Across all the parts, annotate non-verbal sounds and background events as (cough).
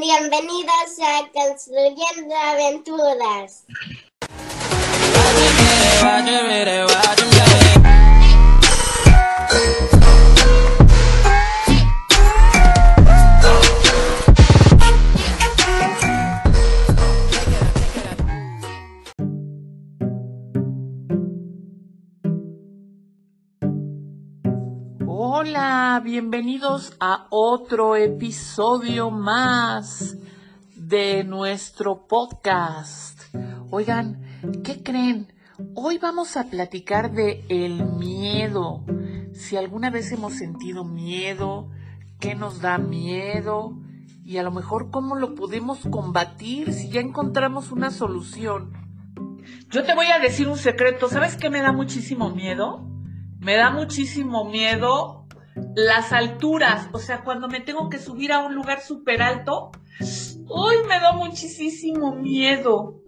Bienvenidos a Construyendo Aventuras. Bienvenidos a otro episodio más de nuestro podcast. Oigan, ¿qué creen? Hoy vamos a platicar de el miedo. Si alguna vez hemos sentido miedo, qué nos da miedo y a lo mejor cómo lo podemos combatir si ya encontramos una solución. Yo te voy a decir un secreto, ¿sabes qué me da muchísimo miedo? Me da muchísimo miedo las alturas, o sea, cuando me tengo que subir a un lugar súper alto, uy, me da muchísimo miedo.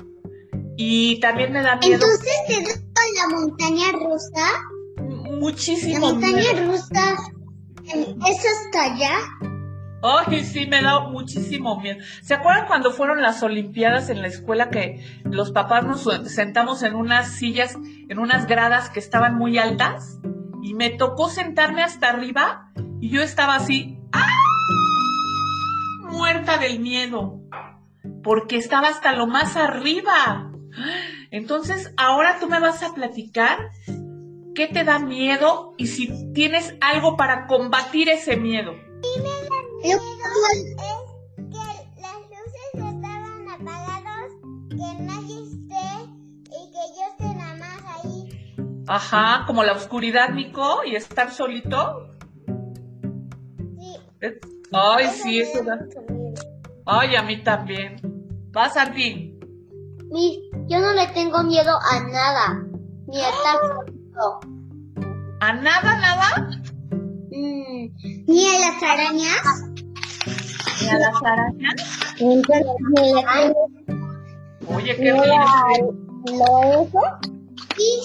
Y también me da miedo. Entonces te da la montaña rusa. Muchísimo La montaña miedo. rusa, ¿es hasta allá? Ay, sí, me da muchísimo miedo. ¿Se acuerdan cuando fueron las Olimpiadas en la escuela que los papás nos sentamos en unas sillas, en unas gradas que estaban muy altas? Y me tocó sentarme hasta arriba y yo estaba así, ¡ah! muerta del miedo, porque estaba hasta lo más arriba. Entonces, ahora tú me vas a platicar qué te da miedo y si tienes algo para combatir ese miedo. Lo- que Ajá, como la oscuridad, Nico, y estar solito. Sí. Ay, sí, eso da. Ay, a mí también. Vas a ti. Miss, yo no le tengo miedo a nada, ni a estar solito. ¿A nada, nada? Mm, ni a las arañas. ¿Ni a las arañas? Ni a Oye, qué bien. lo eso. Y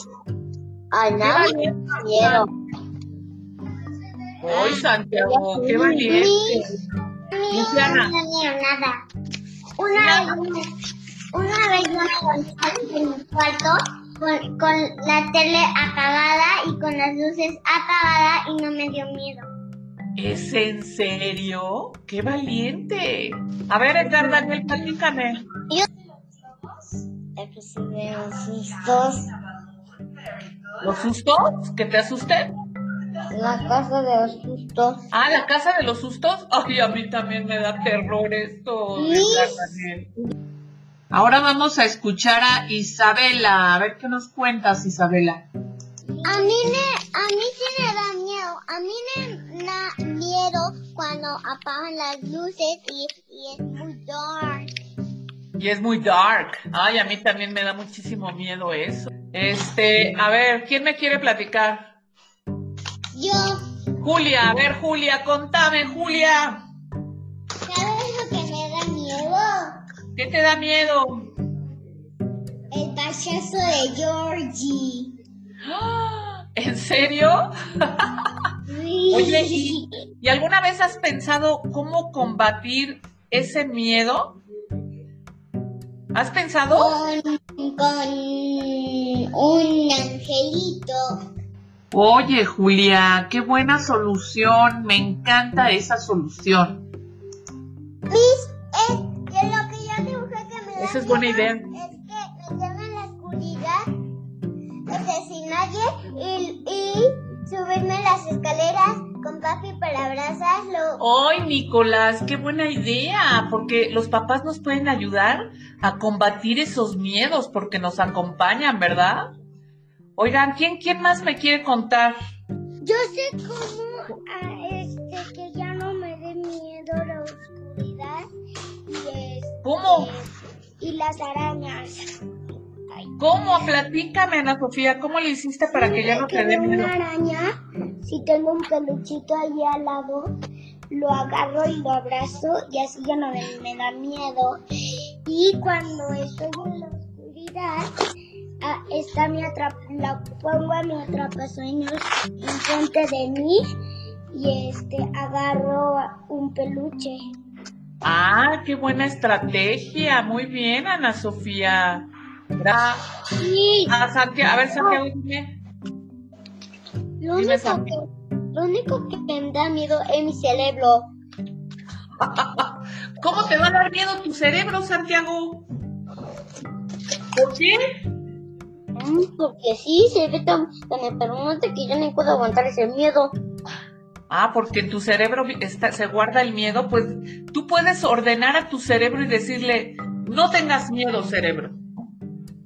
a nada Qué valiente. Ay, Santiago, qué valiente. Luciana. No tenía nada. Una vez, una vez yo me en mi cuarto con, con la tele apagada y con las luces apagadas y no me dio miedo. ¿Es en serio? ¡Qué valiente! A ver, Edgar Daniel, platícame. Recibí los sustos. ¿Los sustos? ¿Que te asusten? La casa de los sustos. Ah, la casa de los sustos. Ay, a mí también me da terror esto. Ahora vamos a escuchar a Isabela. A ver qué nos cuentas, Isabela. A mí, me, a mí sí me da miedo. A mí me da miedo cuando apagan las luces y, y es muy dark. Y es muy dark. Ay, a mí también me da muchísimo miedo eso. Este, a ver, ¿quién me quiere platicar? Yo, Julia, a ver, Julia, contame, Julia. ¿sabes lo que me da miedo? ¿Qué te da miedo? El payaso de Georgie. (gasps) ¿En serio? Oye, ¿y, y alguna vez has pensado cómo combatir ese miedo? ¿Has pensado? con, con un angelito. Oye, Julia, qué buena solución. Me encanta esa solución. Miss, es que lo que yo dibujé que me Esa es buena idea. Es que meterme en la oscuridad, sin nadie, y, y subirme las escaleras con papi para abrazarlo. Ay, Nicolás, qué buena idea, porque los papás nos pueden ayudar a combatir esos miedos porque nos acompañan, ¿verdad? Oigan, ¿quién, quién más me quiere contar? Yo sé cómo ah, este, que ya no me dé miedo la oscuridad y, este, ¿Cómo? y las arañas. ¿Cómo? Platícame, Ana Sofía, ¿cómo le hiciste para que ya no te dé miedo? una araña, si tengo un peluchito ahí al lado, lo agarro y lo abrazo y así ya no me, me da miedo. Y cuando estoy en la oscuridad, ah, está mi la pongo a mi atrapasueños enfrente de mí y este agarro un peluche. Ah, qué buena estrategia. Muy bien, Ana Sofía. Ah, Sí, ah, Santiago, a ver, Santiago, dime. lo Dime, único, que, lo único que me da miedo es mi cerebro. (laughs) ¿Cómo te va a dar miedo tu cerebro, Santiago? ¿Por qué? Mm, Porque sí, se ve tan, tan que yo no puedo aguantar ese miedo. Ah, porque en tu cerebro está- se guarda el miedo, pues tú puedes ordenar a tu cerebro y decirle, no tengas miedo, cerebro.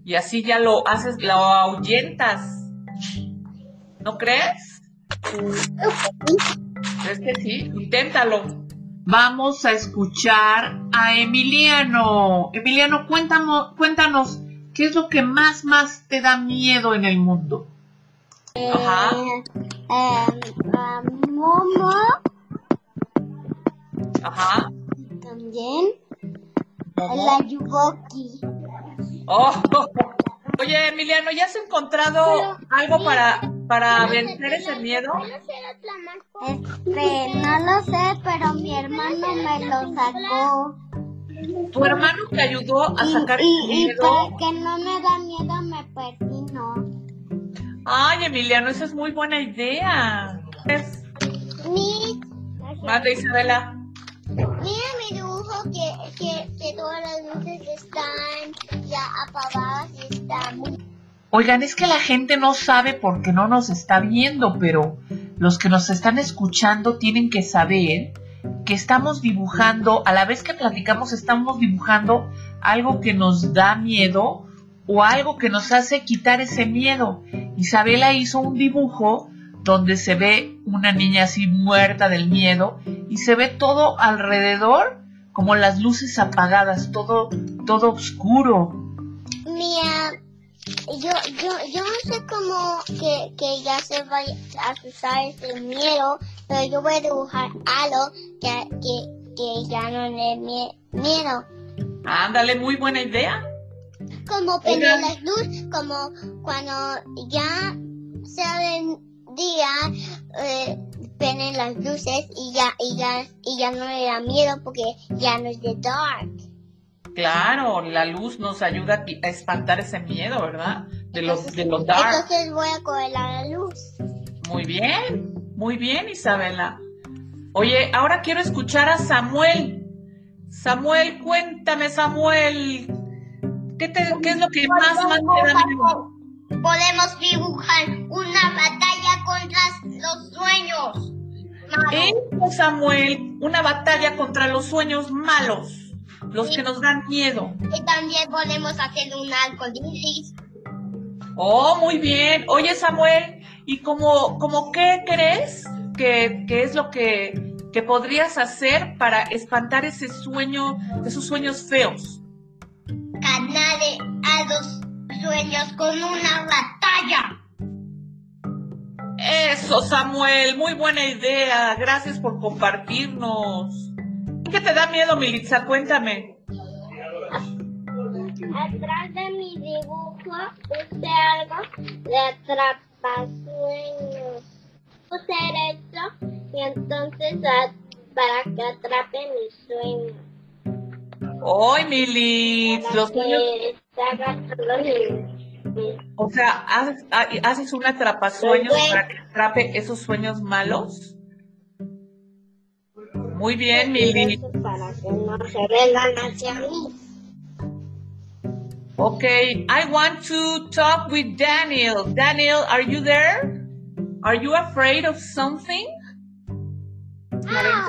Y así ya lo haces, lo ahuyentas. ¿No crees? ¿Crees que sí? Inténtalo. Vamos a escuchar a Emiliano. Emiliano, cuéntanos, cuéntanos, ¿qué es lo que más, más te da miedo en el mundo? Ajá. Eh, a Momo Ajá. también. La Yuboki. Oh, (laughs) Oye, Emiliano, ¿ya has encontrado algo para, para vencer ese miedo? Este, no lo sé, pero mi hermano me lo sacó. ¿Tu hermano te ayudó a Y, sacar y, y miedo? para que no me da miedo me persino. Ay, Emiliano, esa es muy buena idea. Es... Mi, Manda, Isabela. Mira mi dibujo que, que, que todas las luces están ya apagadas y están muy... Oigan, es que la gente no sabe porque no nos está viendo, pero los que nos están escuchando tienen que saber que estamos dibujando, a la vez que platicamos, estamos dibujando algo que nos da miedo o algo que nos hace quitar ese miedo. Isabela hizo un dibujo donde se ve una niña así muerta del miedo y se ve todo alrededor como las luces apagadas, todo, todo oscuro. Mira, yo, yo, yo no sé cómo que, que ya se va a usar ese miedo, pero yo voy a dibujar algo que, que, que ya no le mie- miedo. Ándale, muy buena idea. Como prender las luces, como cuando ya salen día, eh, prenden las luces y ya, y ya, y ya no le da miedo porque ya no es de dark. Claro, la luz nos ayuda a espantar ese miedo, ¿verdad? De los de los dark. Entonces voy a coger la luz. Muy bien, muy bien, Isabela. Oye, ahora quiero escuchar a Samuel. Samuel, cuéntame, Samuel. ¿Qué, te- qué es lo que más, más te da miedo? Podemos dibujar una batalla contra los sueños. malos. Eso, Samuel, una batalla contra los sueños malos, los que nos dan miedo. Y también podemos hacer un arco iris. Oh, muy bien. Oye, Samuel, ¿y como, como qué crees que, que es lo que, que podrías hacer para espantar ese sueño, esos sueños feos? Ganarle a los sueños con una batalla. Eso, Samuel, muy buena idea. Gracias por compartirnos. ¿Qué te da miedo, Militza? Cuéntame. Atrás de mi dibujo puse algo de atrapasueños. Puse esto y entonces para que atrape mis sueños. ¡Ay, Militz! Los sueños, o sea, haces, ha- haces un atrapasueños para que atrape esos sueños malos. Muy bien, Militz. besos para que no se vengan hacia mí. Okay, I want to talk with Daniel. Daniel, are you there? Are you afraid of something? Ah,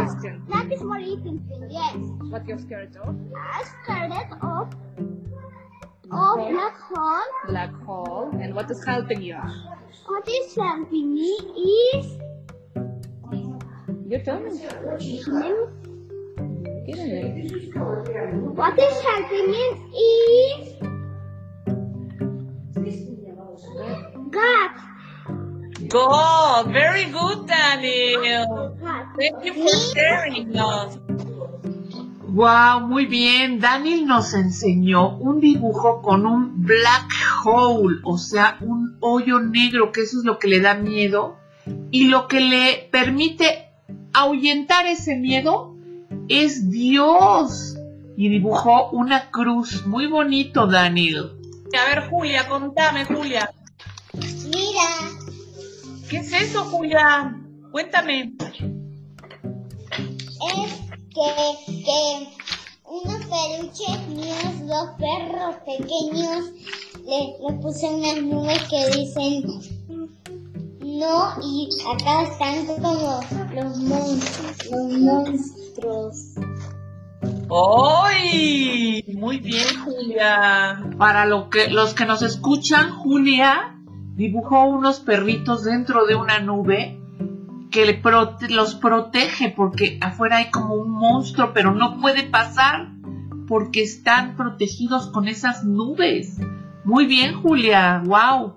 that is what you can think, yes. What you're scared of? I started off of black hole. Black hole. And what is helping you? What is helping me is You tell me. Get it. what is helping me is God. God, very good, Daniel. Thank you for sharing us. Wow, muy bien. Daniel nos enseñó un dibujo con un black hole, o sea, un hoyo negro, que eso es lo que le da miedo y lo que le permite ahuyentar ese miedo es Dios. Y dibujó una cruz. Muy bonito, Daniel. A ver, Julia, contame, Julia. Mira, ¿Qué es eso, Julia? Cuéntame. es que, que unos peluches míos, dos perros pequeños, le, le puse unas nubes que dicen no y acá están como los monstruos, los monstruos. ¡Ay! Muy bien, Julia. Para lo que, los que nos escuchan, Julia dibujó unos perritos dentro de una nube que le prote- los protege porque afuera hay como un monstruo, pero no puede pasar porque están protegidos con esas nubes. Muy bien, Julia. ¡Wow!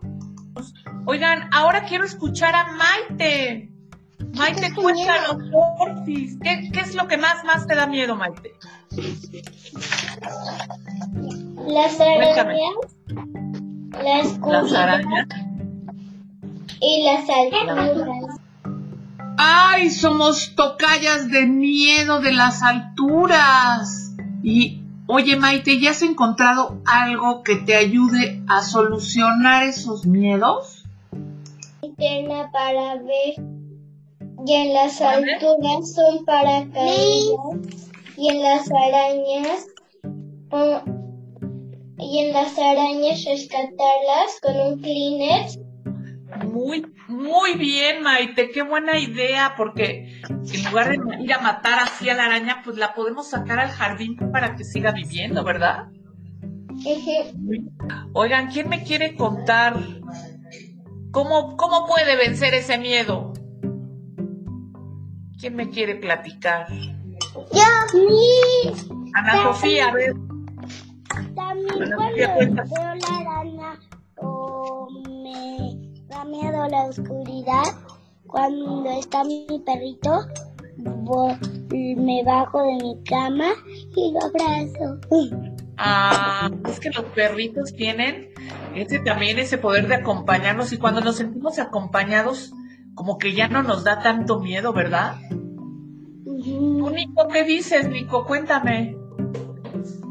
Oigan, ahora quiero escuchar a Maite. Maite, cuéntanos, porfis. ¿Qué, ¿Qué es lo que más, más te da miedo, Maite? Las arañas, la Las arañas. y las alturas. ¡Ay! Somos tocallas de miedo de las alturas. Y, oye, Maite, ¿ya has encontrado algo que te ayude a solucionar esos miedos? Linterna para ver. Y en las alturas son paracaídas. Y en las arañas. y en las arañas rescatarlas con un Kleenex. Muy, muy bien, Maite, qué buena idea, porque en lugar de ir a matar así a la araña, pues la podemos sacar al jardín para que siga viviendo, ¿verdad? Oigan, ¿quién me quiere contar cómo, cómo puede vencer ese miedo? ¿Quién me quiere platicar? Yo, Ana Sofía, a ver. También Bueno, cuando veo la araña o me da miedo la oscuridad, cuando está mi perrito, me bajo de mi cama y lo abrazo. Ah, es que los perritos tienen ese también ese poder de acompañarnos y cuando nos sentimos acompañados, como que ya no nos da tanto miedo, ¿verdad? Tú, Nico, ¿qué dices, Nico? Cuéntame.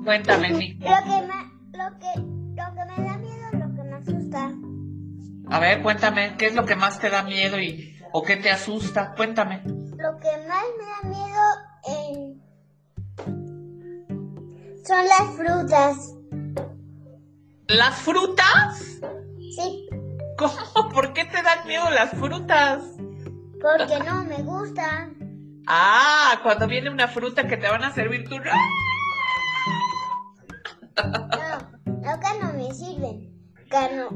Cuéntame, Nico. Lo que, me, lo, que, lo que me da miedo es lo que me asusta. A ver, cuéntame, ¿qué es lo que más te da miedo y o qué te asusta? Cuéntame. Lo que más me da miedo eh, son las frutas. ¿Las frutas? Sí, ¿Cómo? (laughs) ¿Por qué te dan miedo las frutas? porque no me gustan. Ah, cuando viene una fruta que te van a servir tú. No, no que no me sirven. Que no,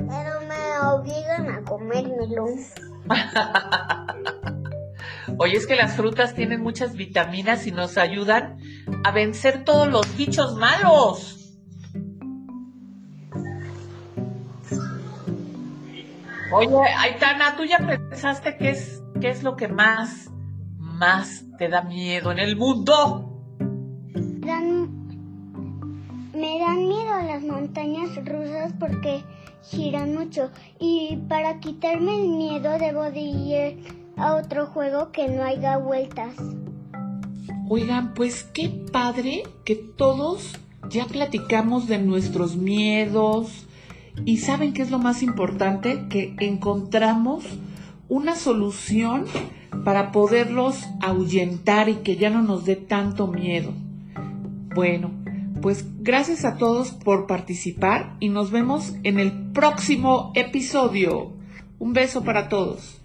no me obligan a comérmelo. (laughs) Oye, es que las frutas tienen muchas vitaminas y nos ayudan a vencer todos los bichos malos. Oye, Aitana, ¿tú ya pensaste qué es, qué es lo que más, más te da miedo en el mundo? Dan- me dan miedo las montañas rusas porque giran mucho. Y para quitarme el miedo debo de ir a otro juego que no haya vueltas. Oigan, pues qué padre que todos ya platicamos de nuestros miedos y saben qué es lo más importante, que encontramos una solución para poderlos ahuyentar y que ya no nos dé tanto miedo. Bueno, pues gracias a todos por participar y nos vemos en el próximo episodio. Un beso para todos.